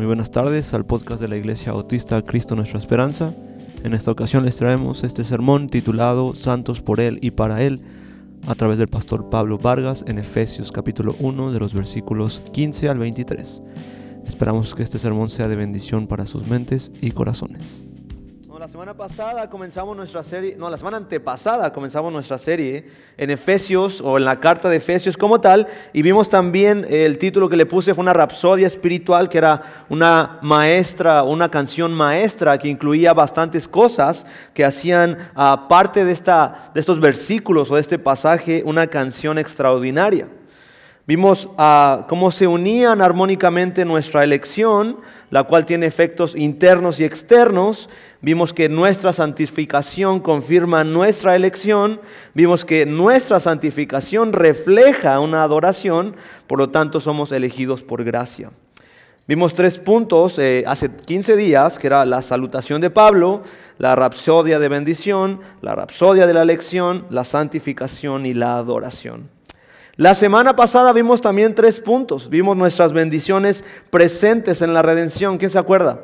Muy buenas tardes al podcast de la Iglesia Bautista Cristo Nuestra Esperanza. En esta ocasión les traemos este sermón titulado Santos por Él y para Él a través del pastor Pablo Vargas en Efesios capítulo 1 de los versículos 15 al 23. Esperamos que este sermón sea de bendición para sus mentes y corazones la semana pasada comenzamos nuestra serie, no, la semana antepasada comenzamos nuestra serie en Efesios o en la carta de Efesios como tal y vimos también el título que le puse fue una rapsodia espiritual que era una maestra, una canción maestra que incluía bastantes cosas que hacían parte de, esta, de estos versículos o de este pasaje una canción extraordinaria. Vimos ah, cómo se unían armónicamente nuestra elección, la cual tiene efectos internos y externos, Vimos que nuestra santificación confirma nuestra elección. Vimos que nuestra santificación refleja una adoración, por lo tanto somos elegidos por gracia. Vimos tres puntos eh, hace 15 días, que era la salutación de Pablo, la rapsodia de bendición, la rapsodia de la elección, la santificación y la adoración. La semana pasada vimos también tres puntos. Vimos nuestras bendiciones presentes en la redención. ¿Quién se acuerda?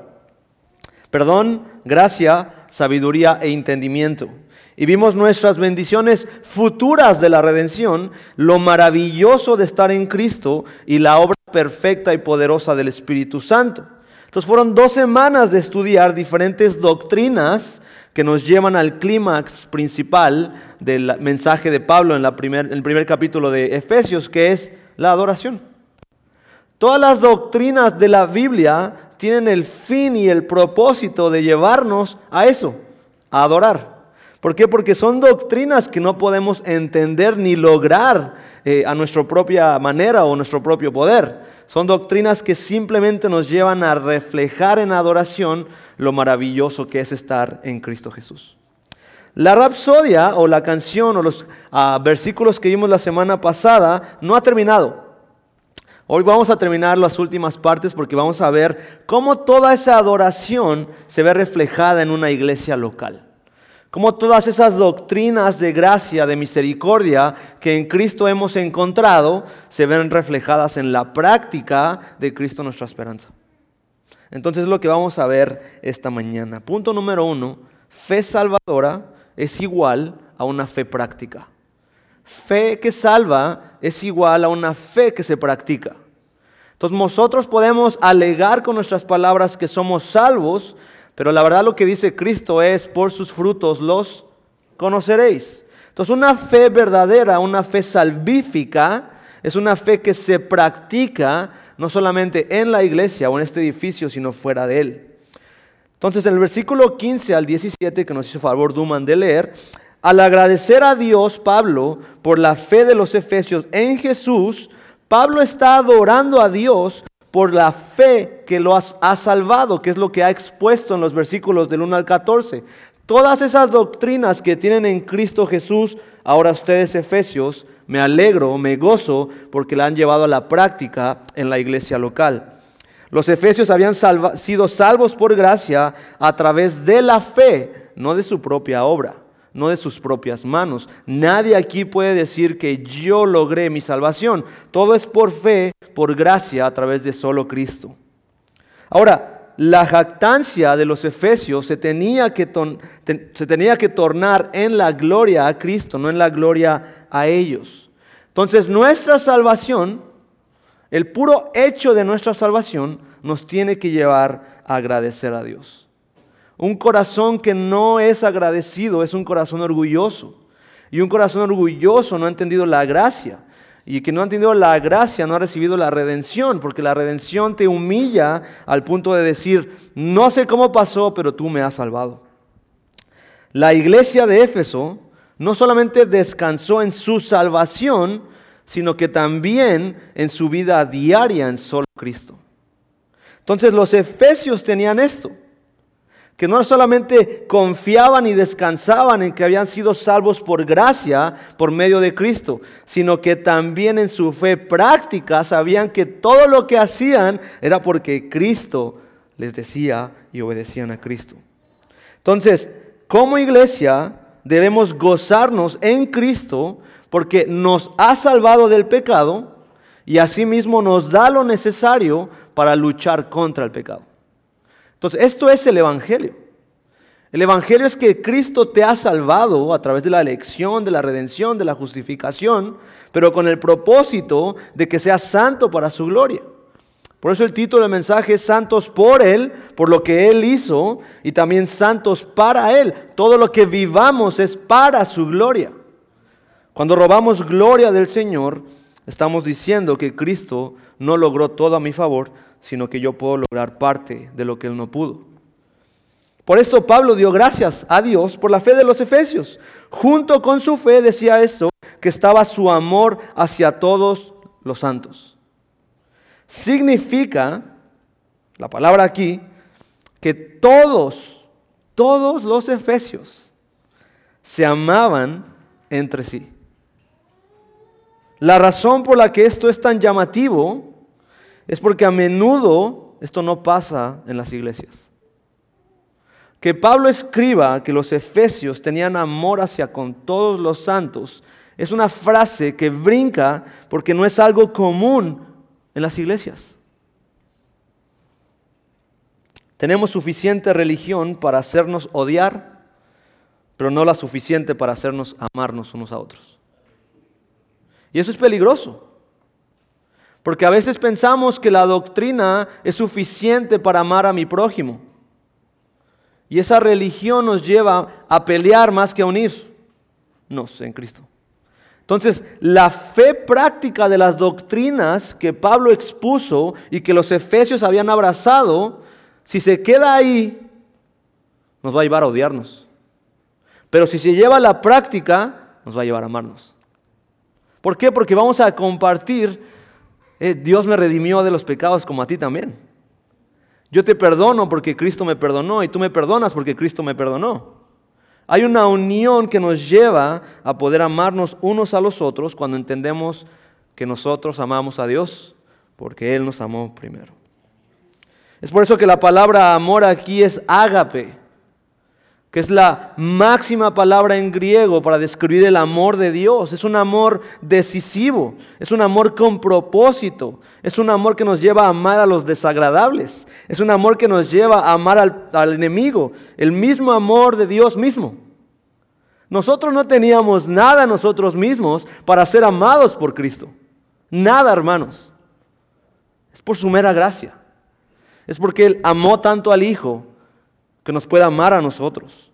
Perdón, gracia, sabiduría e entendimiento. Y vimos nuestras bendiciones futuras de la redención, lo maravilloso de estar en Cristo y la obra perfecta y poderosa del Espíritu Santo. Entonces fueron dos semanas de estudiar diferentes doctrinas que nos llevan al clímax principal del mensaje de Pablo en, en el primer capítulo de Efesios, que es la adoración. Todas las doctrinas de la Biblia tienen el fin y el propósito de llevarnos a eso, a adorar. ¿Por qué? Porque son doctrinas que no podemos entender ni lograr eh, a nuestra propia manera o nuestro propio poder. Son doctrinas que simplemente nos llevan a reflejar en adoración lo maravilloso que es estar en Cristo Jesús. La rapsodia o la canción o los ah, versículos que vimos la semana pasada no ha terminado. Hoy vamos a terminar las últimas partes porque vamos a ver cómo toda esa adoración se ve reflejada en una iglesia local. Cómo todas esas doctrinas de gracia, de misericordia que en Cristo hemos encontrado, se ven reflejadas en la práctica de Cristo nuestra esperanza. Entonces es lo que vamos a ver esta mañana. Punto número uno, fe salvadora es igual a una fe práctica. Fe que salva es igual a una fe que se practica. Entonces nosotros podemos alegar con nuestras palabras que somos salvos, pero la verdad lo que dice Cristo es, por sus frutos los conoceréis. Entonces una fe verdadera, una fe salvífica, es una fe que se practica no solamente en la iglesia o en este edificio, sino fuera de él. Entonces en el versículo 15 al 17 que nos hizo favor Duman de leer, al agradecer a Dios, Pablo, por la fe de los efesios en Jesús, Pablo está adorando a Dios por la fe que lo ha salvado, que es lo que ha expuesto en los versículos del 1 al 14. Todas esas doctrinas que tienen en Cristo Jesús, ahora ustedes efesios, me alegro, me gozo, porque la han llevado a la práctica en la iglesia local. Los efesios habían sido salvos por gracia a través de la fe, no de su propia obra no de sus propias manos. Nadie aquí puede decir que yo logré mi salvación. Todo es por fe, por gracia, a través de solo Cristo. Ahora, la jactancia de los efesios se tenía que, se tenía que tornar en la gloria a Cristo, no en la gloria a ellos. Entonces, nuestra salvación, el puro hecho de nuestra salvación, nos tiene que llevar a agradecer a Dios. Un corazón que no es agradecido es un corazón orgulloso. Y un corazón orgulloso no ha entendido la gracia. Y que no ha entendido la gracia no ha recibido la redención, porque la redención te humilla al punto de decir, no sé cómo pasó, pero tú me has salvado. La iglesia de Éfeso no solamente descansó en su salvación, sino que también en su vida diaria en solo Cristo. Entonces los efesios tenían esto que no solamente confiaban y descansaban en que habían sido salvos por gracia por medio de Cristo, sino que también en su fe práctica sabían que todo lo que hacían era porque Cristo les decía y obedecían a Cristo. Entonces, como iglesia debemos gozarnos en Cristo porque nos ha salvado del pecado y asimismo nos da lo necesario para luchar contra el pecado. Entonces, esto es el Evangelio. El Evangelio es que Cristo te ha salvado a través de la elección, de la redención, de la justificación, pero con el propósito de que seas santo para su gloria. Por eso el título del mensaje es Santos por Él, por lo que Él hizo, y también santos para Él. Todo lo que vivamos es para su gloria. Cuando robamos gloria del Señor, estamos diciendo que Cristo no logró todo a mi favor, sino que yo puedo lograr parte de lo que Él no pudo. Por esto Pablo dio gracias a Dios por la fe de los efesios. Junto con su fe decía esto, que estaba su amor hacia todos los santos significa, la palabra aquí, que todos, todos los efesios se amaban entre sí. La razón por la que esto es tan llamativo es porque a menudo esto no pasa en las iglesias. Que Pablo escriba que los efesios tenían amor hacia con todos los santos es una frase que brinca porque no es algo común en las iglesias. Tenemos suficiente religión para hacernos odiar, pero no la suficiente para hacernos amarnos unos a otros. Y eso es peligroso, porque a veces pensamos que la doctrina es suficiente para amar a mi prójimo. Y esa religión nos lleva a pelear más que a unirnos en Cristo. Entonces, la fe práctica de las doctrinas que Pablo expuso y que los efesios habían abrazado, si se queda ahí, nos va a llevar a odiarnos. Pero si se lleva a la práctica, nos va a llevar a amarnos. ¿Por qué? Porque vamos a compartir, eh, Dios me redimió de los pecados como a ti también. Yo te perdono porque Cristo me perdonó y tú me perdonas porque Cristo me perdonó. Hay una unión que nos lleva a poder amarnos unos a los otros cuando entendemos que nosotros amamos a Dios porque Él nos amó primero. Es por eso que la palabra amor aquí es ágape que es la máxima palabra en griego para describir el amor de Dios. Es un amor decisivo, es un amor con propósito, es un amor que nos lleva a amar a los desagradables, es un amor que nos lleva a amar al, al enemigo, el mismo amor de Dios mismo. Nosotros no teníamos nada nosotros mismos para ser amados por Cristo. Nada, hermanos. Es por su mera gracia. Es porque Él amó tanto al Hijo que nos pueda amar a nosotros.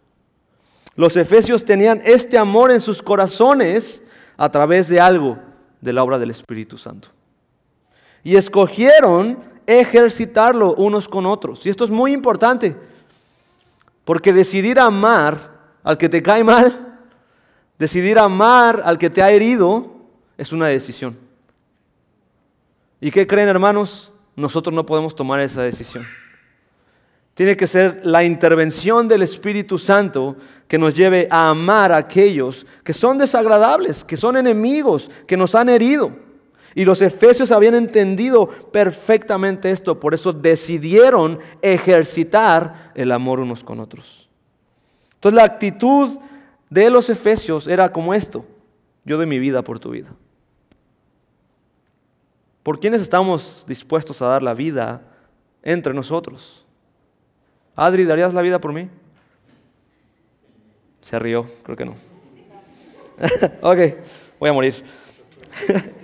Los efesios tenían este amor en sus corazones a través de algo de la obra del Espíritu Santo. Y escogieron ejercitarlo unos con otros. Y esto es muy importante, porque decidir amar al que te cae mal, decidir amar al que te ha herido, es una decisión. ¿Y qué creen hermanos? Nosotros no podemos tomar esa decisión. Tiene que ser la intervención del Espíritu Santo que nos lleve a amar a aquellos que son desagradables, que son enemigos, que nos han herido. Y los efesios habían entendido perfectamente esto, por eso decidieron ejercitar el amor unos con otros. Entonces la actitud de los efesios era como esto, yo doy mi vida por tu vida. ¿Por quiénes estamos dispuestos a dar la vida entre nosotros? Adri, ¿darías la vida por mí? Se rió, creo que no. ok, voy a morir.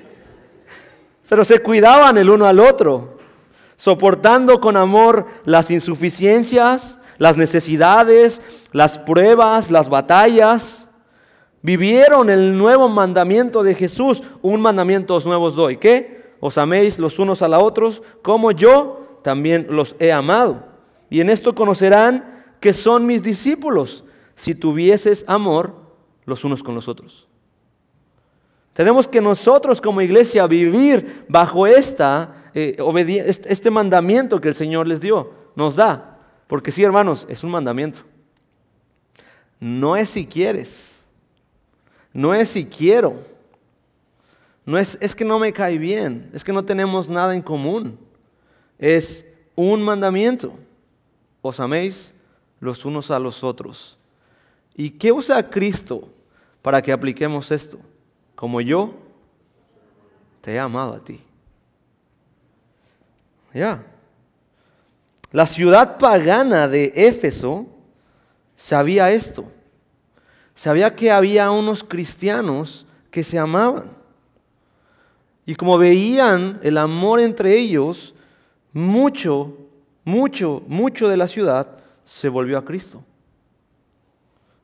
Pero se cuidaban el uno al otro, soportando con amor las insuficiencias, las necesidades, las pruebas, las batallas. Vivieron el nuevo mandamiento de Jesús. Un mandamiento os nuevos doy. ¿Qué? Os améis los unos a los otros como yo también los he amado. Y en esto conocerán que son mis discípulos, si tuvieses amor los unos con los otros. Tenemos que nosotros como iglesia vivir bajo esta, eh, este mandamiento que el Señor les dio, nos da. Porque sí, hermanos, es un mandamiento. No es si quieres, no es si quiero, no es, es que no me cae bien, es que no tenemos nada en común. Es un mandamiento os améis los unos a los otros. ¿Y qué usa Cristo para que apliquemos esto? Como yo te he amado a ti. Ya. La ciudad pagana de Éfeso sabía esto. Sabía que había unos cristianos que se amaban. Y como veían el amor entre ellos, mucho, mucho, mucho de la ciudad se volvió a Cristo.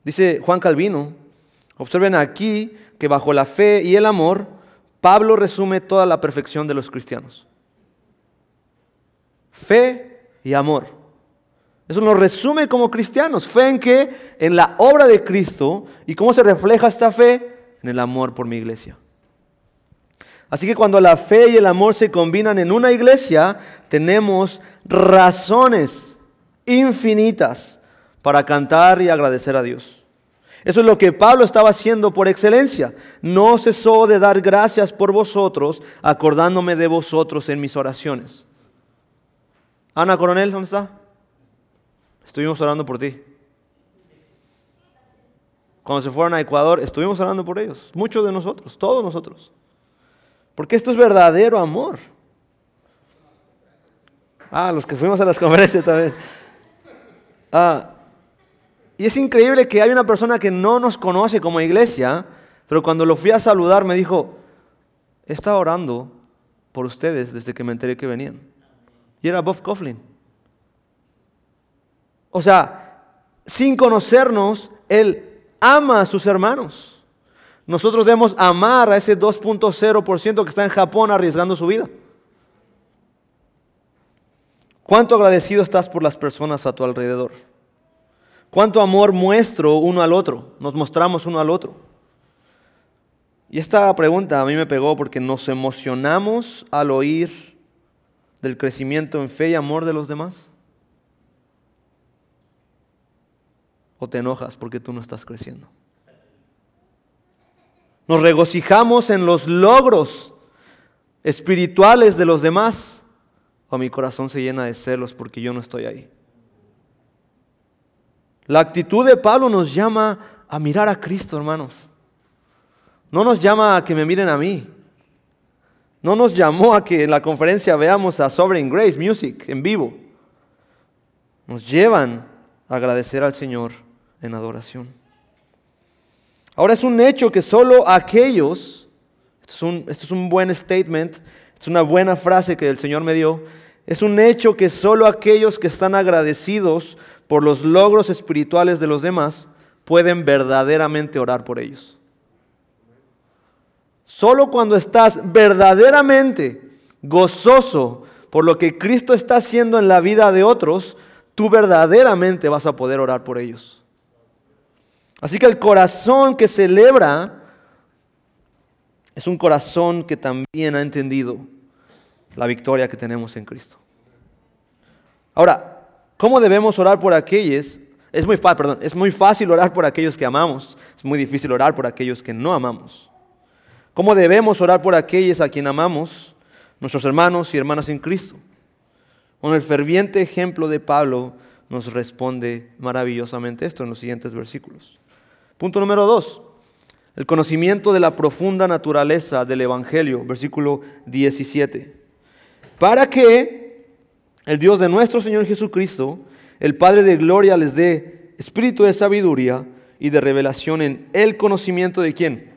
Dice Juan Calvino, observen aquí que bajo la fe y el amor, Pablo resume toda la perfección de los cristianos. Fe y amor. Eso nos resume como cristianos. Fe en que en la obra de Cristo y cómo se refleja esta fe en el amor por mi iglesia. Así que cuando la fe y el amor se combinan en una iglesia, tenemos razones infinitas para cantar y agradecer a Dios. Eso es lo que Pablo estaba haciendo por excelencia. No cesó de dar gracias por vosotros, acordándome de vosotros en mis oraciones. Ana Coronel, ¿dónde está? Estuvimos orando por ti. Cuando se fueron a Ecuador, estuvimos orando por ellos. Muchos de nosotros, todos nosotros. Porque esto es verdadero amor. Ah, los que fuimos a las conferencias también. Ah, y es increíble que hay una persona que no nos conoce como iglesia, pero cuando lo fui a saludar me dijo, he estado orando por ustedes desde que me enteré que venían. Y era Bob Coughlin. O sea, sin conocernos, él ama a sus hermanos. Nosotros debemos amar a ese 2.0% que está en Japón arriesgando su vida. ¿Cuánto agradecido estás por las personas a tu alrededor? ¿Cuánto amor muestro uno al otro? Nos mostramos uno al otro. Y esta pregunta a mí me pegó porque nos emocionamos al oír del crecimiento en fe y amor de los demás. ¿O te enojas porque tú no estás creciendo? Nos regocijamos en los logros espirituales de los demás. O mi corazón se llena de celos porque yo no estoy ahí. La actitud de Pablo nos llama a mirar a Cristo, hermanos. No nos llama a que me miren a mí. No nos llamó a que en la conferencia veamos a Sovereign Grace Music en vivo. Nos llevan a agradecer al Señor en adoración. Ahora es un hecho que solo aquellos, esto es un, buen statement, es una buena frase que el Señor me dio, es un hecho que solo aquellos que están agradecidos por los logros espirituales de los demás pueden verdaderamente orar por ellos. Solo cuando estás verdaderamente gozoso por lo que Cristo está haciendo en la vida de otros, tú verdaderamente vas a poder orar por ellos. Así que el corazón que celebra es un corazón que también ha entendido la victoria que tenemos en Cristo. Ahora, ¿cómo debemos orar por aquellos? Es muy, perdón, es muy fácil orar por aquellos que amamos, es muy difícil orar por aquellos que no amamos. ¿Cómo debemos orar por aquellos a quien amamos, nuestros hermanos y hermanas en Cristo? Con el ferviente ejemplo de Pablo nos responde maravillosamente esto en los siguientes versículos. Punto número dos, el conocimiento de la profunda naturaleza del Evangelio, versículo 17. Para que el Dios de nuestro Señor Jesucristo, el Padre de gloria, les dé espíritu de sabiduría y de revelación en el conocimiento de quién?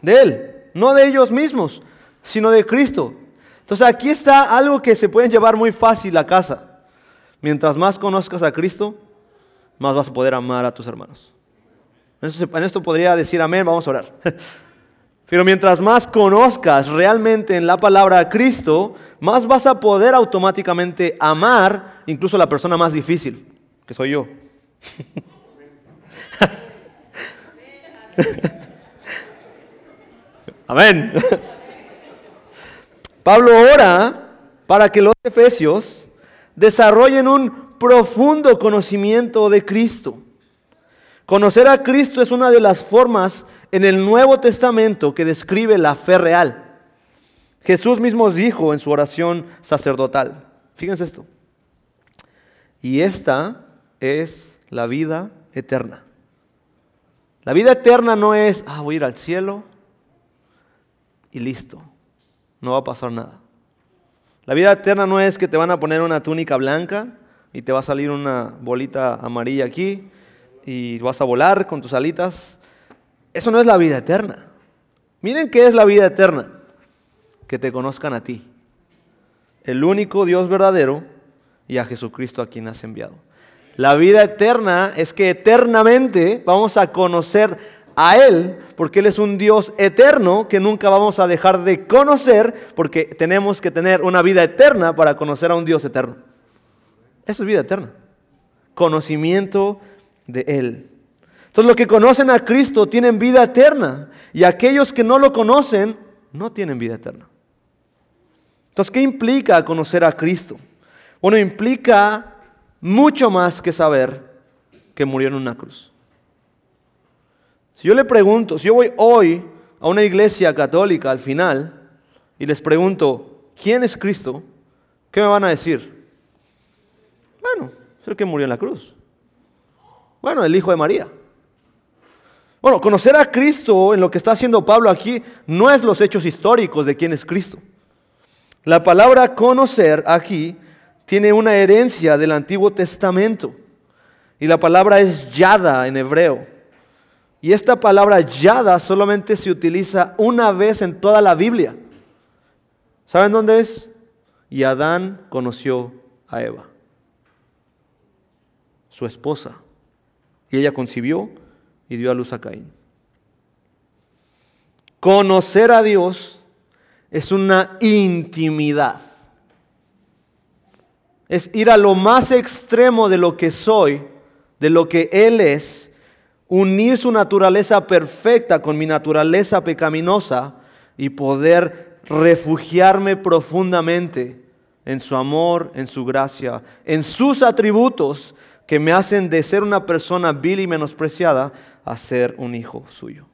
De Él, no de ellos mismos, sino de Cristo. Entonces aquí está algo que se puede llevar muy fácil a casa. Mientras más conozcas a Cristo, más vas a poder amar a tus hermanos. En esto, podría decir amén, vamos a orar. Pero mientras más conozcas realmente en la palabra a Cristo, más vas a poder automáticamente amar incluso a la persona más difícil, que soy yo. Amén. Pablo ora para que los efesios desarrollen un profundo conocimiento de Cristo. Conocer a Cristo es una de las formas en el Nuevo Testamento que describe la fe real. Jesús mismo dijo en su oración sacerdotal, fíjense esto, y esta es la vida eterna. La vida eterna no es, ah, voy a ir al cielo y listo, no va a pasar nada. La vida eterna no es que te van a poner una túnica blanca y te va a salir una bolita amarilla aquí y vas a volar con tus alitas. Eso no es la vida eterna. Miren qué es la vida eterna. Que te conozcan a ti, el único Dios verdadero y a Jesucristo a quien has enviado. La vida eterna es que eternamente vamos a conocer a Él, porque Él es un Dios eterno que nunca vamos a dejar de conocer, porque tenemos que tener una vida eterna para conocer a un Dios eterno. Eso es vida eterna. Conocimiento de Él. Entonces los que conocen a Cristo tienen vida eterna y aquellos que no lo conocen no tienen vida eterna. Entonces, ¿qué implica conocer a Cristo? Bueno, implica mucho más que saber que murió en una cruz. Si yo le pregunto, si yo voy hoy a una iglesia católica al final y les pregunto, ¿quién es Cristo? ¿Qué me van a decir? Bueno, es el que murió en la cruz. Bueno, el Hijo de María. Bueno, conocer a Cristo en lo que está haciendo Pablo aquí no es los hechos históricos de quién es Cristo. La palabra conocer aquí tiene una herencia del Antiguo Testamento y la palabra es yada en hebreo. Y esta palabra yada solamente se utiliza una vez en toda la Biblia. ¿Saben dónde es? Y Adán conoció a Eva, su esposa. Y ella concibió y dio a luz a Caín. Conocer a Dios es una intimidad. Es ir a lo más extremo de lo que soy, de lo que Él es unir su naturaleza perfecta con mi naturaleza pecaminosa y poder refugiarme profundamente en su amor, en su gracia, en sus atributos que me hacen de ser una persona vil y menospreciada a ser un hijo suyo.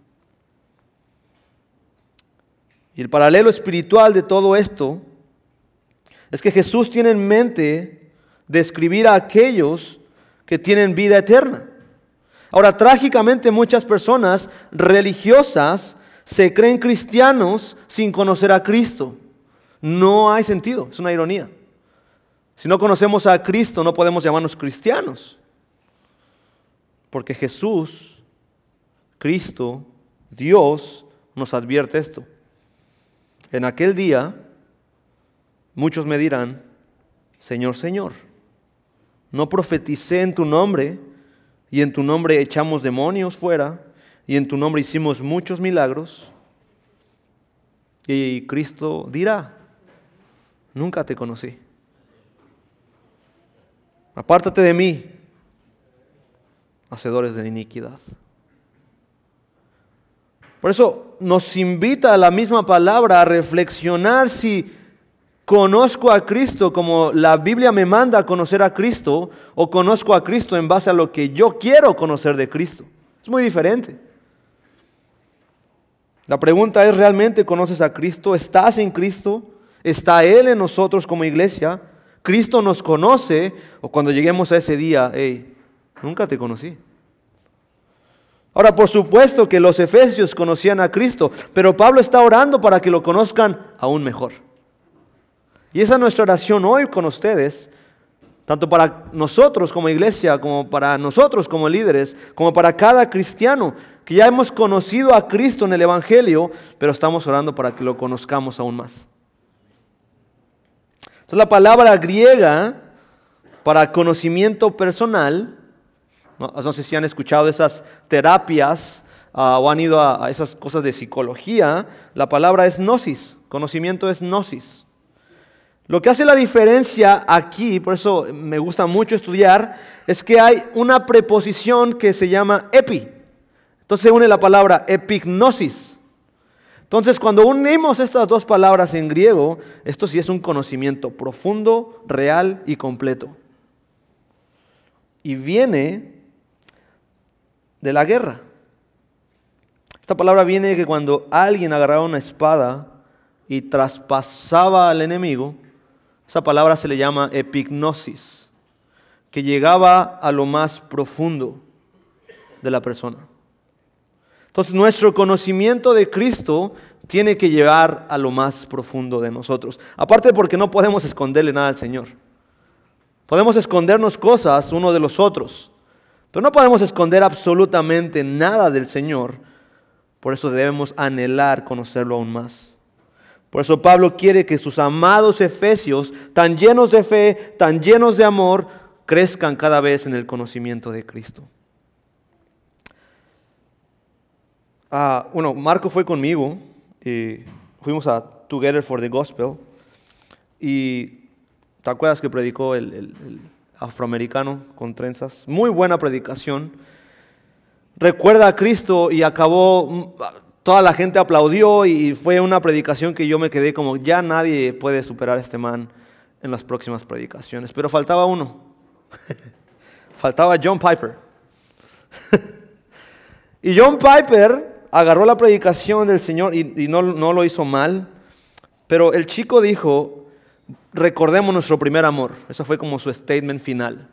Y el paralelo espiritual de todo esto es que Jesús tiene en mente describir a aquellos que tienen vida eterna. Ahora, trágicamente muchas personas religiosas se creen cristianos sin conocer a Cristo. No hay sentido, es una ironía. Si no conocemos a Cristo, no podemos llamarnos cristianos. Porque Jesús, Cristo, Dios, nos advierte esto. En aquel día, muchos me dirán, Señor, Señor, no profeticé en tu nombre y en tu nombre echamos demonios fuera, y en tu nombre hicimos muchos milagros. Y Cristo dirá, nunca te conocí. Apártate de mí, hacedores de iniquidad. Por eso nos invita a la misma palabra a reflexionar si conozco a Cristo como la Biblia me manda a conocer a Cristo o conozco a Cristo en base a lo que yo quiero conocer de Cristo. Es muy diferente. La pregunta es, ¿realmente conoces a Cristo? ¿Estás en Cristo? ¿Está Él en nosotros como iglesia? ¿Cristo nos conoce? ¿O cuando lleguemos a ese día, hey, nunca te conocí? Ahora, por supuesto que los efesios conocían a Cristo, pero Pablo está orando para que lo conozcan aún mejor. Y esa es nuestra oración hoy con ustedes, tanto para nosotros como iglesia, como para nosotros como líderes, como para cada cristiano, que ya hemos conocido a Cristo en el Evangelio, pero estamos orando para que lo conozcamos aún más. Entonces la palabra griega para conocimiento personal, no, sé si han escuchado esas terapias ah, o han ido a, a esas cosas de psicología, la palabra es gnosis, conocimiento es gnosis. Lo que hace la diferencia aquí, por eso me gusta mucho estudiar, es que hay una preposición que se llama epi. Entonces se une la palabra epignosis. Entonces cuando unimos estas dos palabras en griego, esto sí es un conocimiento profundo, real y completo. Y viene de la guerra. Esta palabra viene de que cuando alguien agarraba una espada y traspasaba al enemigo, esa palabra se le llama epignosis, que llegaba a lo más profundo de la persona. Entonces nuestro conocimiento de Cristo tiene que llevar a lo más profundo de nosotros. Aparte porque no podemos esconderle nada al Señor. Podemos escondernos cosas uno de los otros, pero no podemos esconder absolutamente nada del Señor. Por eso debemos anhelar conocerlo aún más. Por eso Pablo quiere que sus amados efesios, tan llenos de fe, tan llenos de amor, crezcan cada vez en el conocimiento de Cristo. Ah, bueno, Marco fue conmigo y fuimos a Together for the Gospel y ¿te acuerdas que predicó el afroamericano con trenzas? Muy buena predicación. Recuerda a Cristo y acabó toda la gente aplaudió y fue una predicación que yo me quedé como, ya nadie puede superar a este man en las próximas predicaciones. Pero faltaba uno. faltaba John Piper. y John Piper agarró la predicación del Señor y, no, no lo hizo mal. Pero el chico dijo, recordemos nuestro primer amor. Eso fue como su statement final.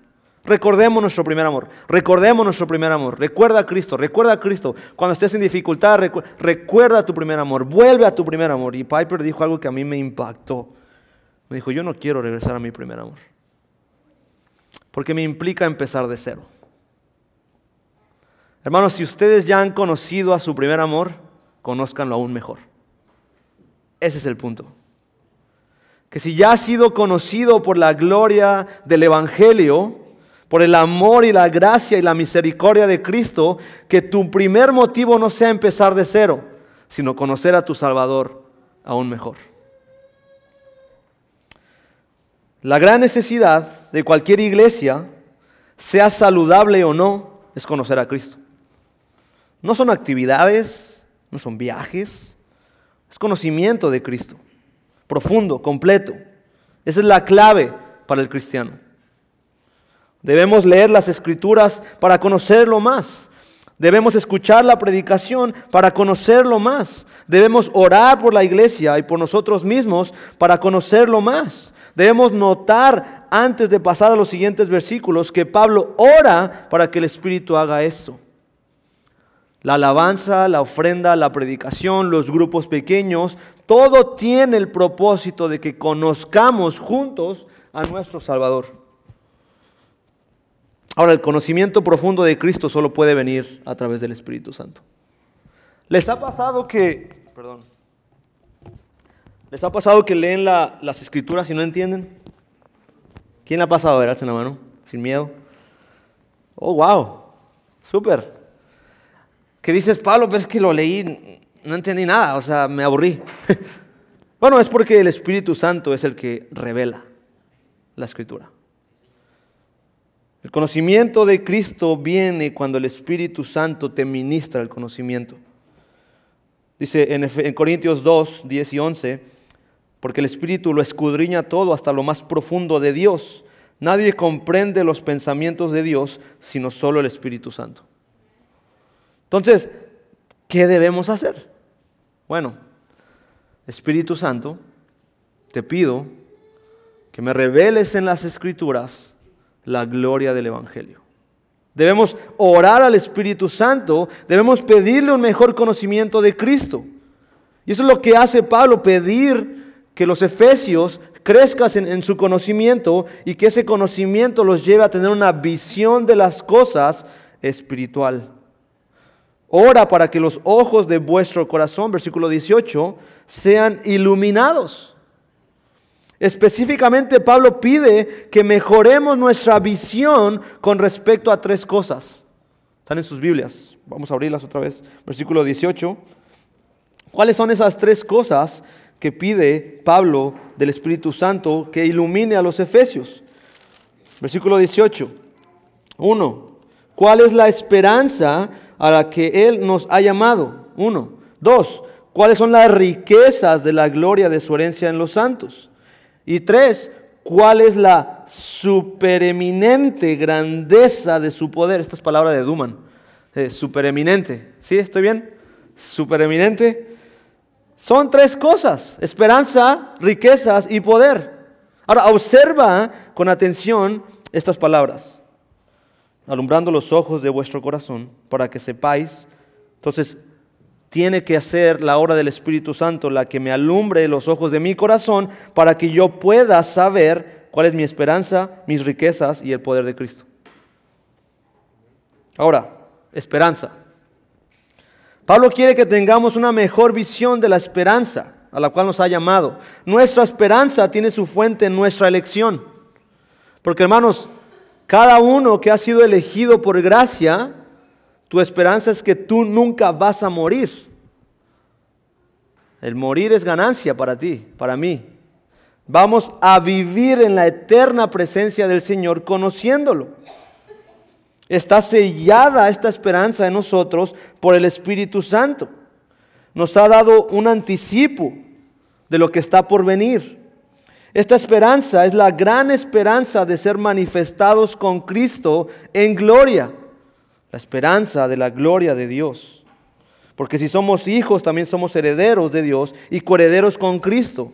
Recordemos nuestro primer amor. Recordemos nuestro primer amor. Recuerda a Cristo. Recuerda a Cristo. Cuando estés en dificultad, recuerda tu primer amor. Vuelve a tu primer amor. Y Piper dijo algo que a mí me impactó. Me dijo, yo no quiero regresar a mi primer amor. Porque me implica empezar de cero. Hermanos, si ustedes ya han conocido a su primer amor, conózcanlo aún mejor. Ese es el punto. Que si ya ha sido conocido por la gloria del Evangelio, por el amor y la gracia y la misericordia de Cristo, que tu primer motivo no sea empezar de cero, sino conocer a tu Salvador aún mejor. La gran necesidad de cualquier iglesia, sea saludable o no, es conocer a Cristo. No son actividades, no son viajes, es conocimiento de Cristo, profundo, completo. Esa es la clave para el cristiano. Debemos leer las escrituras para conocerlo más. Debemos escuchar la predicación para conocerlo más. Debemos orar por la iglesia y por nosotros mismos para conocerlo más. Debemos notar antes de pasar a los siguientes versículos que Pablo ora para que el Espíritu haga esto. La alabanza, la ofrenda, la predicación, los grupos pequeños, todo tiene el propósito de que conozcamos juntos a nuestro Salvador. Ahora, el conocimiento profundo de Cristo solo puede venir a través del Espíritu Santo. ¿Les ha pasado que, perdón, les ha pasado que leen las escrituras y no entienden? ¿Quién le ha pasado? A ver, la mano, sin miedo. Oh, wow, súper. ¿Qué dices, Pablo? Pero es que lo leí, no entendí nada, o sea, me aburrí. bueno, es porque el Espíritu Santo es el que revela la escritura. El conocimiento de Cristo viene cuando el Espíritu Santo te ministra el conocimiento. Dice en, Corintios 2, 10 y 11, porque el Espíritu lo escudriña todo hasta lo más profundo de Dios. Nadie comprende los pensamientos de Dios sino solo el Espíritu Santo. Entonces, ¿qué debemos hacer? Bueno, Espíritu Santo, te pido que me reveles en las Escrituras la gloria del Evangelio. Debemos orar al Espíritu Santo, debemos pedirle un mejor conocimiento de Cristo. Y eso es lo que hace Pablo, pedir que los efesios crezcan en, en, su conocimiento y que ese conocimiento los lleve a tener una visión de las cosas espiritual. Ora para que los ojos de vuestro corazón, versículo 18, sean iluminados Específicamente Pablo pide que mejoremos nuestra visión con respecto a tres cosas. Están en sus Biblias. Vamos a abrirlas otra vez. Versículo 18. ¿Cuáles son esas tres cosas que pide Pablo del Espíritu Santo que ilumine a los efesios? Versículo 18. Uno, ¿cuál es la esperanza a la que Él nos ha llamado? Uno. Dos, ¿cuáles son las riquezas de la gloria de su herencia en los santos? Y tres, ¿cuál es la supereminente grandeza de su poder? Esta es palabra de Duman. Eh, supereminente. ¿Sí? ¿Estoy bien? Supereminente. Son tres cosas. Esperanza, riquezas y poder. Ahora, observa con atención estas palabras. Alumbrando los ojos de vuestro corazón para que sepáis. Entonces, tiene que ser la obra del Espíritu Santo la que me alumbre los ojos de mi corazón para que yo pueda saber cuál es mi esperanza, mis riquezas y el poder de Cristo. Ahora, esperanza. Pablo quiere que tengamos una mejor visión de la esperanza a la cual nos ha llamado. Nuestra esperanza tiene su fuente en nuestra elección. Porque hermanos, cada uno que ha sido elegido por gracia, tu esperanza es que tú nunca vas a morir. El morir es ganancia para ti, para mí. Vamos a vivir en la eterna presencia del Señor conociéndolo. Está sellada esta esperanza en nosotros por el Espíritu Santo. Nos ha dado un anticipo de lo que está por venir. Esta esperanza es la gran esperanza de ser manifestados con Cristo en gloria. La esperanza de la gloria de Dios. Porque si somos hijos, también somos herederos de Dios y coherederos con Cristo.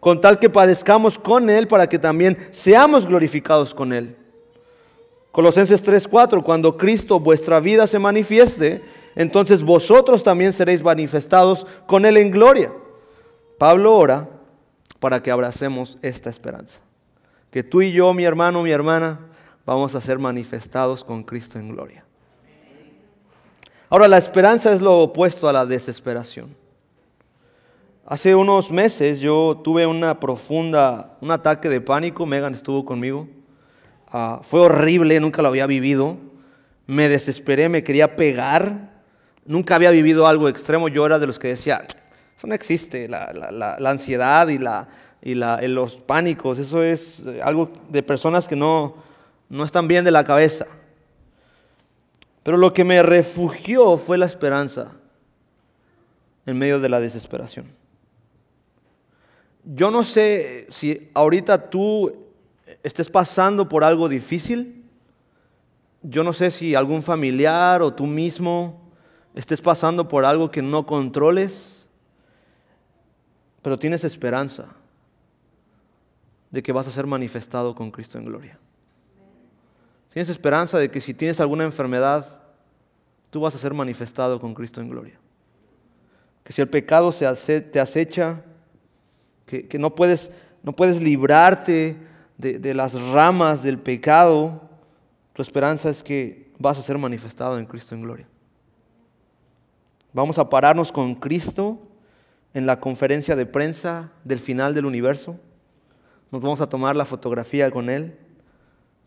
Con tal que padezcamos con Él para que también seamos glorificados con Él. Colosenses 3:4, cuando Cristo vuestra vida se manifieste, entonces vosotros también seréis manifestados con Él en gloria. Pablo ora para que abracemos esta esperanza. Que tú y yo, mi hermano, mi hermana, vamos a ser manifestados con Cristo en gloria. Ahora, la esperanza es lo opuesto a la desesperación. Hace unos meses yo tuve una profunda, un ataque de pánico, Megan estuvo conmigo Ah, fue horrible, nunca lo había vivido. Me desesperé, me quería pegar. Nunca había vivido algo extremo. Yo era de los que decía, eso no existe, la, ansiedad y, los pánicos. Eso es eh, algo de personas que no, no están bien de la cabeza. Pero lo que me refugió fue la esperanza en medio de la desesperación. Yo no sé si ahorita tú estés pasando por algo difícil, yo no sé si algún familiar o tú mismo estés pasando por algo que no controles, pero tienes esperanza de que vas a ser manifestado con Cristo en gloria. Tienes esperanza de que si tienes alguna enfermedad, tú vas a ser manifestado con Cristo en gloria. Que si el pecado te acecha, que, que no, puedes, no puedes librarte de, las ramas del pecado, tu esperanza es que vas a ser manifestado en Cristo en gloria. Vamos a pararnos con Cristo en la conferencia de prensa del final del universo. Nos vamos a tomar la fotografía con Él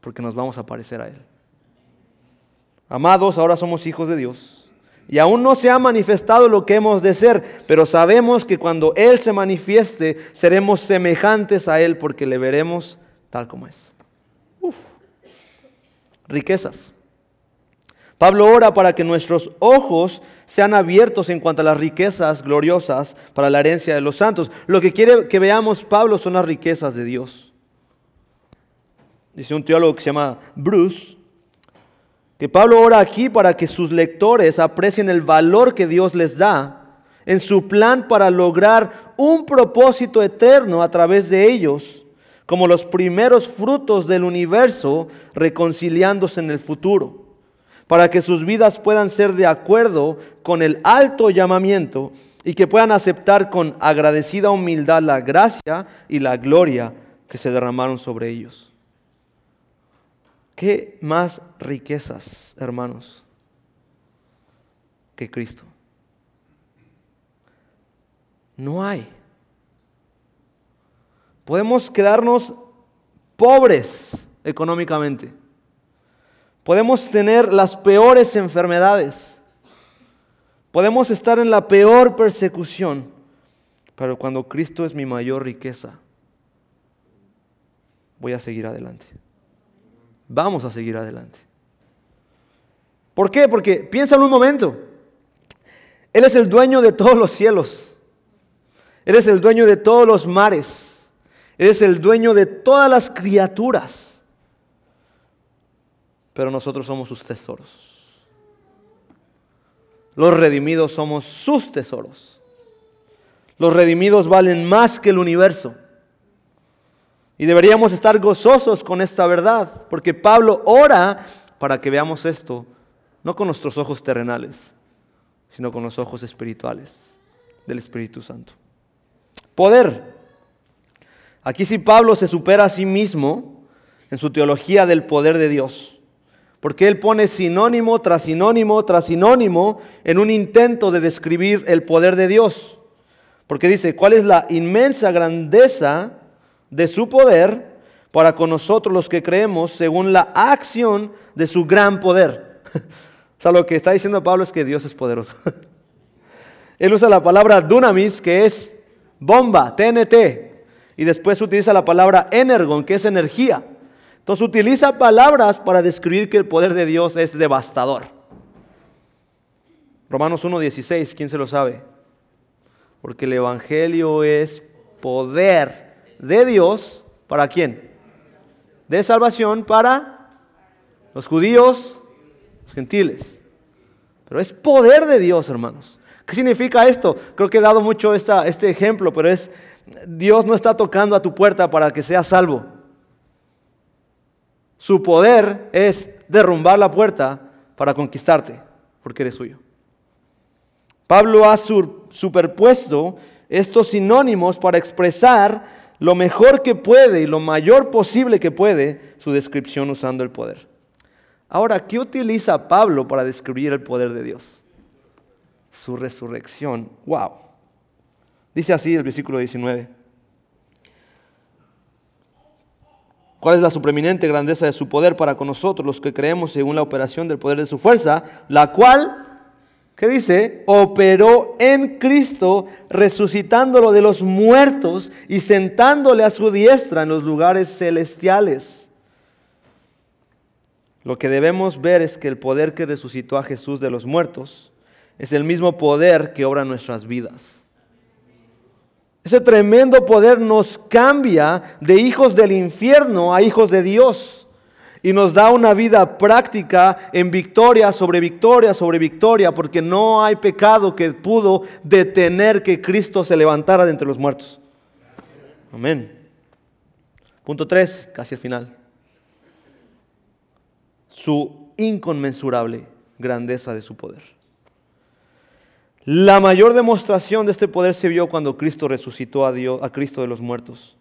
porque nos vamos a parecer a Él. Amados, ahora somos hijos de Dios. Y aún no se ha manifestado lo que hemos de ser, pero sabemos que cuando Él se manifieste, seremos semejantes a Él porque le veremos tal como es. Riquezas. Pablo ora para que nuestros ojos sean abiertos en cuanto a las riquezas gloriosas para la herencia de los santos. Lo que quiere que veamos Pablo son las riquezas de Dios. Dice un teólogo que se llama Bruce, que Pablo ora aquí para que sus lectores aprecien el valor que Dios les da en su plan para lograr un propósito eterno a través de ellos como los primeros frutos del universo reconciliándose en el futuro, para que sus vidas puedan ser de acuerdo con el alto llamamiento y que puedan aceptar con agradecida humildad la gracia y la gloria que se derramaron sobre ellos. ¿Qué más riquezas, hermanos, que Cristo? No hay. Podemos quedarnos pobres económicamente. Podemos tener las peores enfermedades. Podemos estar en la peor persecución. Pero cuando Cristo es mi mayor riqueza, voy a seguir adelante. Vamos a seguir adelante. ¿Por qué? Porque piénsalo un momento. Él es el dueño de todos los cielos. Él es el dueño de todos los mares. Eres el dueño de todas las criaturas. Pero nosotros somos sus tesoros. Los redimidos somos sus tesoros. Los redimidos valen más que el universo. Y deberíamos estar gozosos con esta verdad, porque Pablo ora para que veamos esto, no con nuestros ojos terrenales, sino con los ojos espirituales del Espíritu Santo. Poder. Aquí sí Pablo se supera a sí mismo en su teología del poder de Dios. Porque él pone sinónimo tras sinónimo tras sinónimo en un intento de describir el poder de Dios. Porque dice, ¿cuál es la inmensa grandeza de su poder para con nosotros los que creemos según la acción de su gran poder? o sea, lo que está diciendo Pablo es que Dios es poderoso. él usa la palabra dunamis, que es bomba, TNT, y después utiliza la palabra energon, que es energía. Entonces utiliza palabras para describir que el poder de Dios es devastador. Romanos 1.16, ¿quién se lo sabe? Porque el Evangelio es poder de Dios, ¿para quién? De salvación para los judíos, los gentiles. Pero es poder de Dios, hermanos. ¿Qué significa esto? Creo que he dado mucho esta, este ejemplo, pero es, Dios no está tocando a tu puerta para que seas salvo. Su poder es derrumbar la puerta para conquistarte, porque eres suyo. Pablo ha superpuesto estos sinónimos para expresar lo mejor que puede y lo mayor posible que puede su descripción usando el poder. Ahora, ¿qué utiliza Pablo para describir el poder de Dios? Su resurrección. ¡Wow! Dice así el versículo 19. ¿Cuál es la supreminente grandeza de su poder para con nosotros, los que creemos según la operación del poder de su fuerza, la cual, ¿qué dice? Operó en Cristo, resucitándolo de los muertos y sentándole a su diestra en los lugares celestiales. Lo que debemos ver es que el poder que resucitó a Jesús de los muertos es el mismo poder que obra nuestras vidas. Ese tremendo poder nos cambia de hijos del infierno a hijos de Dios y nos da una vida práctica en victoria sobre victoria sobre victoria, porque no hay pecado que pudo detener que Cristo se levantara de entre los muertos. Amén. Punto 3, casi al final. Su inconmensurable grandeza de su poder. La mayor demostración de este poder se vio cuando Cristo resucitó a, Dios, a Cristo de los muertos.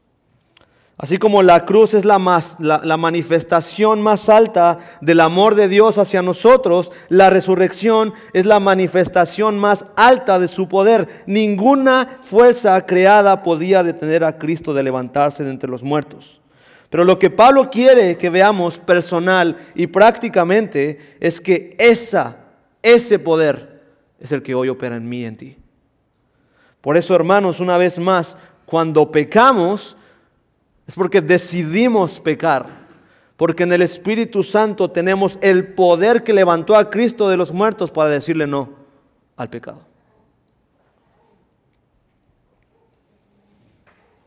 Así como la cruz es la, más, la, manifestación más alta del amor de Dios hacia nosotros, la resurrección es la manifestación más alta de su poder. Ninguna fuerza creada podía detener a Cristo de levantarse de entre los muertos. Pero lo que Pablo quiere que veamos personal y prácticamente es que esa, ese poder es el que hoy opera en mí y en ti. Por eso, hermanos, una vez más, cuando pecamos, es porque decidimos pecar. Porque en el Espíritu Santo tenemos el poder que levantó a Cristo de los muertos para decirle no al pecado.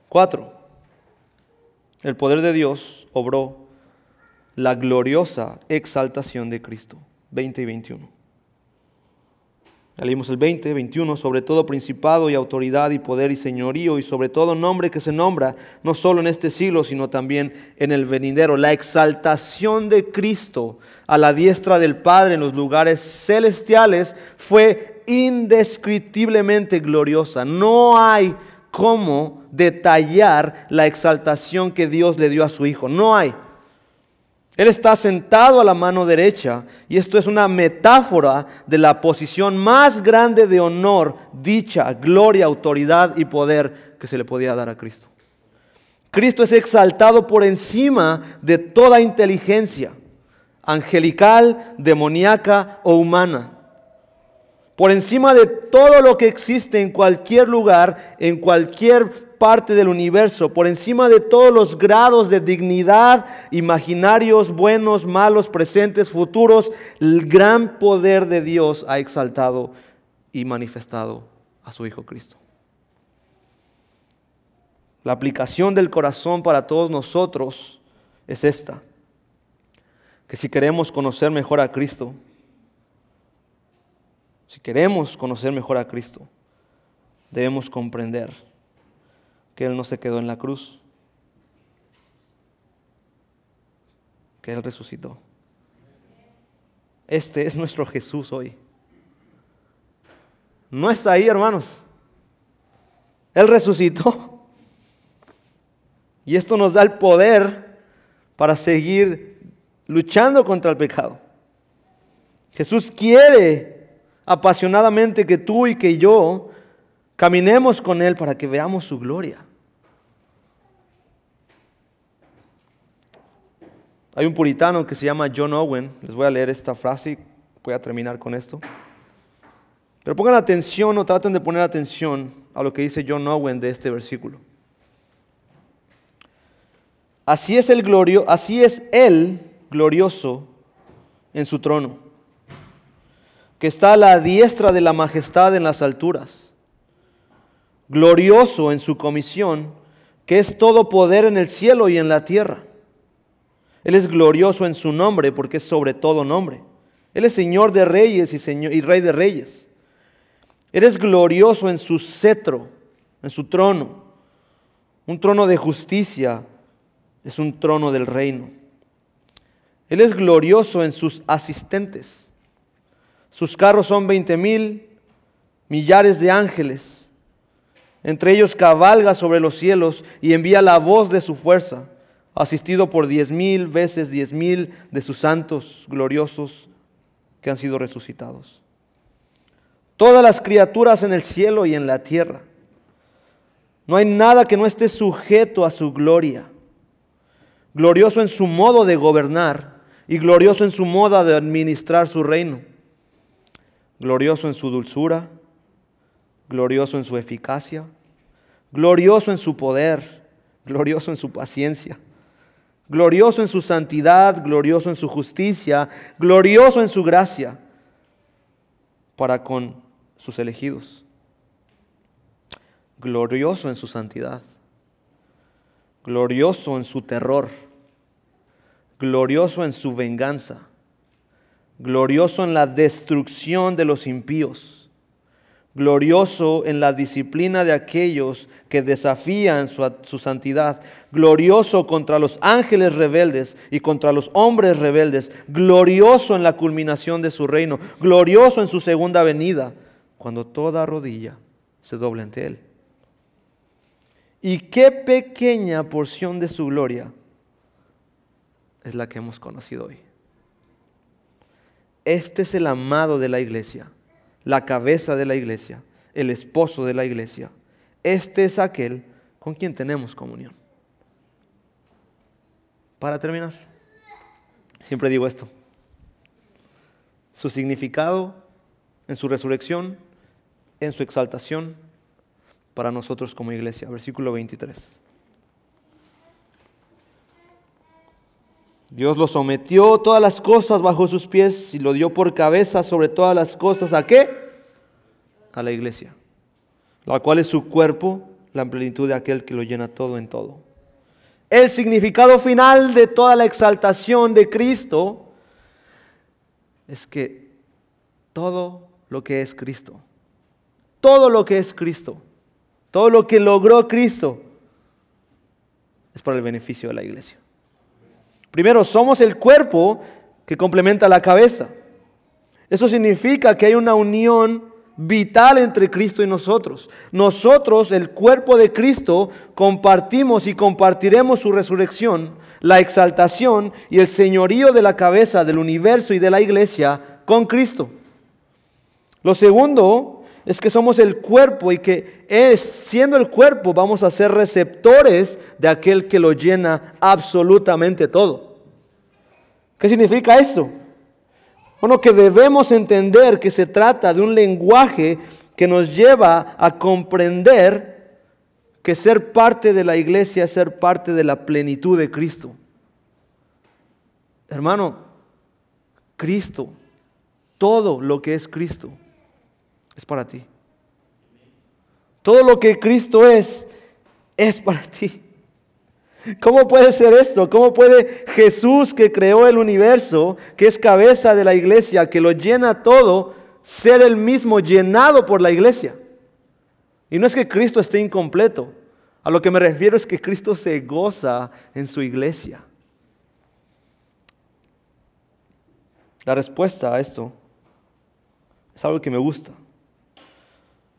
Cuatro. El poder de Dios obró la gloriosa exaltación de Cristo. 20 y 21. Ya leímos el 20, 21, sobre todo principado y autoridad y poder y señorío y sobre todo nombre que se nombra, no solo en este siglo, sino también en el venidero. La exaltación de Cristo a la diestra del Padre en los lugares celestiales fue indescriptiblemente gloriosa. No hay cómo detallar la exaltación que Dios le dio a su Hijo. No hay. Él está sentado a la mano derecha y esto es una metáfora de la posición más grande de honor, dicha, gloria, autoridad y poder que se le podía dar a Cristo. Cristo es exaltado por encima de toda inteligencia, angelical, demoníaca o humana. Por encima de todo lo que existe en cualquier lugar, en cualquier parte del universo, por encima de todos los grados de dignidad, imaginarios, buenos, malos, presentes, futuros, el gran poder de Dios ha exaltado y manifestado a su Hijo Cristo. La aplicación del corazón para todos nosotros es esta, que si queremos conocer mejor a Cristo, si queremos conocer mejor a Cristo, debemos comprender que Él no se quedó en la cruz, que Él resucitó. Este es nuestro Jesús hoy. no está ahí, hermanos. Él resucitó. Y esto nos da el poder para seguir luchando contra el pecado. Jesús quiere apasionadamente que tú y que yo caminemos con Él para que veamos su gloria. Hay un puritano que se llama John Owen, les voy a leer esta frase y voy a terminar con esto. Pero pongan atención o traten de poner atención a lo que dice John Owen de este versículo. Así es el glorio, así es el glorioso en su trono, que está a la diestra de la majestad en las alturas, glorioso en su comisión, que es todo poder en el cielo y en la tierra. Él es glorioso en su nombre porque es sobre todo nombre. Él es Señor de reyes y, señor, y Rey de reyes. Él es glorioso en su cetro, en su trono, un trono de justicia es un trono del reino. Él es glorioso en sus asistentes. Sus carros son veinte mil millares de ángeles. Entre ellos cabalga sobre los cielos y envía la voz de su fuerza, asistido por diez mil veces diez mil de sus santos gloriosos que han sido resucitados. Todas las criaturas en el cielo y en la tierra. No hay nada que no esté sujeto a su gloria glorioso en su modo de gobernar y glorioso en su modo de administrar su reino, glorioso en su dulzura, glorioso en su eficacia, glorioso en su poder, glorioso en su paciencia, glorioso en su santidad, glorioso en su justicia, glorioso en su gracia para con sus elegidos, glorioso en su santidad, glorioso en su terror glorioso en su venganza, glorioso en la destrucción de los impíos, glorioso en la disciplina de aquellos que desafían su, santidad, glorioso contra los ángeles rebeldes y contra los hombres rebeldes, glorioso en la culminación de su reino, glorioso en su segunda venida, cuando toda rodilla se doble ante él. Y qué pequeña porción de su gloria es la que hemos conocido hoy. Este es el amado de la iglesia, la cabeza de la iglesia, el esposo de la iglesia. Este es aquel con quien tenemos comunión. Para terminar, siempre digo esto. Su significado en su resurrección, en su exaltación para nosotros como iglesia. Versículo 23. Dios lo sometió todas las cosas bajo sus pies y lo dio por cabeza sobre todas las cosas. ¿A qué? A la iglesia, la cual es su cuerpo, la plenitud de aquel que lo llena todo en todo. El significado final de toda la exaltación de Cristo es que todo lo que es Cristo, todo lo que es Cristo, todo lo que logró Cristo, es para el beneficio de la iglesia. Primero, somos el cuerpo que complementa la cabeza. Eso significa que hay una unión vital entre Cristo y nosotros. Nosotros, el cuerpo de Cristo, compartimos y compartiremos su resurrección, la exaltación y el señorío de la cabeza del universo y de la iglesia con Cristo. Lo segundo es que somos el cuerpo y que es, siendo el cuerpo vamos a ser receptores de aquel que lo llena absolutamente todo. ¿Qué significa eso? Bueno, que debemos entender que se trata de un lenguaje que nos lleva a comprender que ser parte de la iglesia es ser parte de la plenitud de Cristo. Hermano, Cristo, todo lo que es Cristo, es para ti. Todo lo que Cristo es, es para ti. ¿Cómo puede ser esto? ¿Cómo puede Jesús que creó el universo, que es cabeza de la iglesia, que lo llena todo, ser el mismo llenado por la iglesia? Y no es que Cristo esté incompleto. A lo que me refiero es que Cristo se goza en su iglesia. La respuesta a esto es algo que me gusta.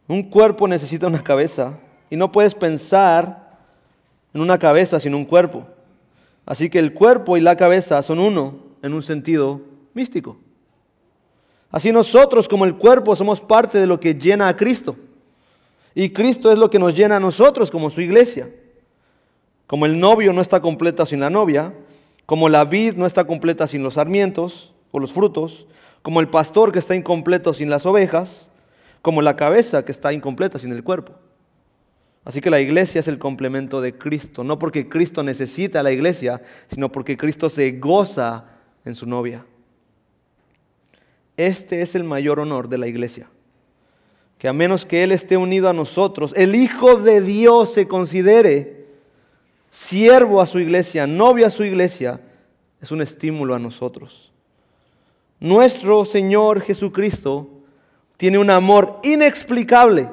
Un cuerpo necesita una cabeza y no puedes pensar en una cabeza sin un cuerpo. Así que el cuerpo y la cabeza son uno en un sentido místico. Así nosotros como el cuerpo somos parte de lo que llena a Cristo. Y Cristo es lo que nos llena a nosotros como su iglesia. Como el novio no está completo sin la novia, como la vid no está completa sin los sarmientos o los frutos, como el pastor que está incompleto sin las ovejas, como la cabeza que está incompleta sin el cuerpo. Así que la iglesia es el complemento de Cristo, no porque Cristo necesita a la iglesia, sino porque Cristo se goza en su novia. Este es el mayor honor de la iglesia. Que a menos que Él esté unido a nosotros, el Hijo de Dios se considere siervo a su iglesia, novio a su iglesia, es un estímulo a nosotros. Nuestro Señor Jesucristo tiene un amor inexplicable,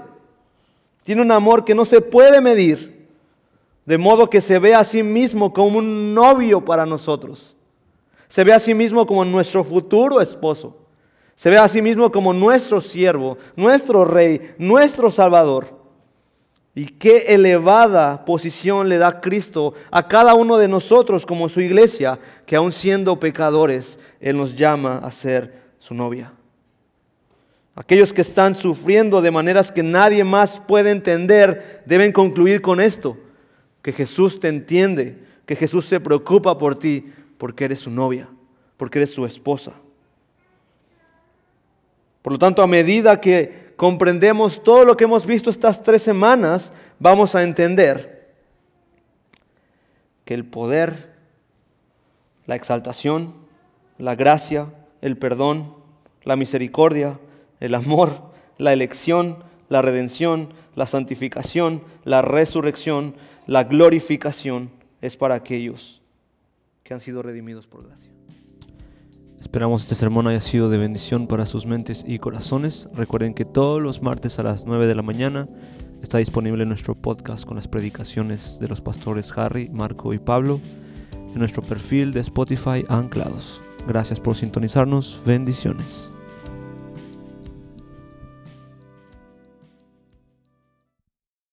tiene un amor que no se puede medir, de modo que se ve a sí mismo como un novio para nosotros, se ve a sí mismo como nuestro futuro esposo. Se ve a sí mismo como nuestro siervo, nuestro rey, nuestro salvador. Y qué elevada posición le da Cristo a cada uno de nosotros como su iglesia, que aun siendo pecadores, Él nos llama a ser su novia. Aquellos que están sufriendo de maneras que nadie más puede entender deben concluir con esto, que Jesús te entiende, que Jesús se preocupa por ti porque eres su novia, porque eres su esposa. Por lo tanto, a medida que comprendemos todo lo que hemos visto estas tres semanas, vamos a entender que el poder, la exaltación, la gracia, el perdón, la misericordia, el amor, la elección, la redención, la santificación, la resurrección, la glorificación es para aquellos que han sido redimidos por gracia. Esperamos este sermón haya sido de bendición para sus mentes y corazones. Recuerden que todos los martes a las 9 de la mañana está disponible nuestro podcast con las predicaciones de los pastores Harry, Marco y Pablo en nuestro perfil de Spotify Anclados. Gracias por sintonizarnos. Bendiciones.